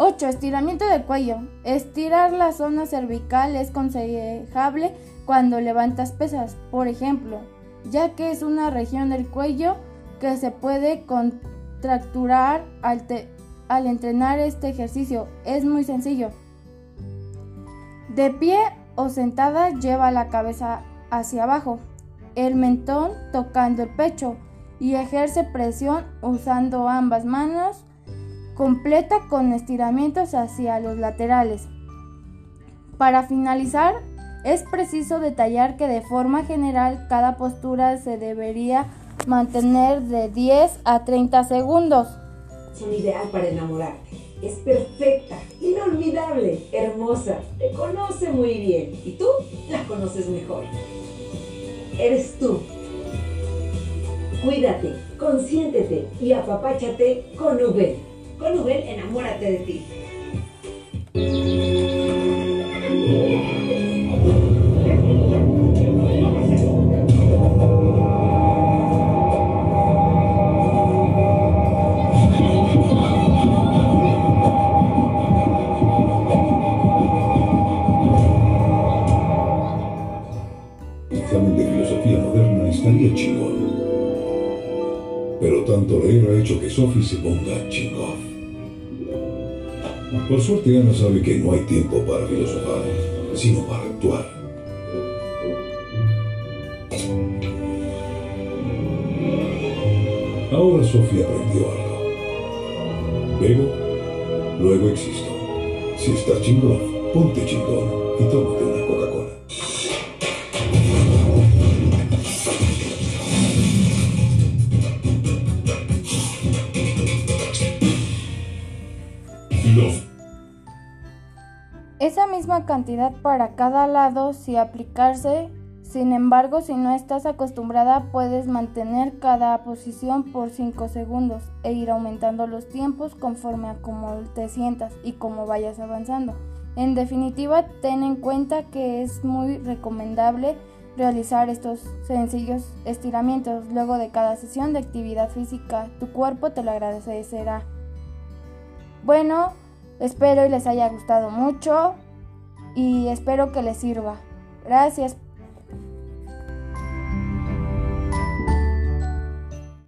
8. Estiramiento de cuello. Estirar la zona cervical es aconsejable cuando levantas pesas, por ejemplo, ya que es una región del cuello que se puede contracturar al, al entrenar este ejercicio. Es muy sencillo. De pie o sentada lleva la cabeza hacia abajo, el mentón tocando el pecho y ejerce presión usando ambas manos. Completa con estiramientos hacia los laterales. Para finalizar, es preciso detallar que de forma general cada postura se debería mantener de 10 a 30 segundos. Son ideal para enamorarte. Es perfecta, inolvidable, hermosa, te conoce muy bien y tú la conoces mejor. Eres tú. Cuídate, consiéntete y apapáchate con Ubel. Con Ubel, enamórate de ti. examen de filosofía moderna estaría chingón. Pero tanto leer ha hecho que Sophie se ponga chingón. Por suerte Ana sabe que no hay tiempo para filosofar, sino para actuar. Ahora Sofía aprendió algo. Vego, luego existo. Si estás chingón, ponte chingón y tómate una cosa. Esa misma cantidad para cada lado si aplicarse, sin embargo si no estás acostumbrada puedes mantener cada posición por 5 segundos e ir aumentando los tiempos conforme a cómo te sientas y cómo vayas avanzando. En definitiva, ten en cuenta que es muy recomendable realizar estos sencillos estiramientos luego de cada sesión de actividad física. Tu cuerpo te lo agradecerá. Bueno, espero y les haya gustado mucho y espero que les sirva. Gracias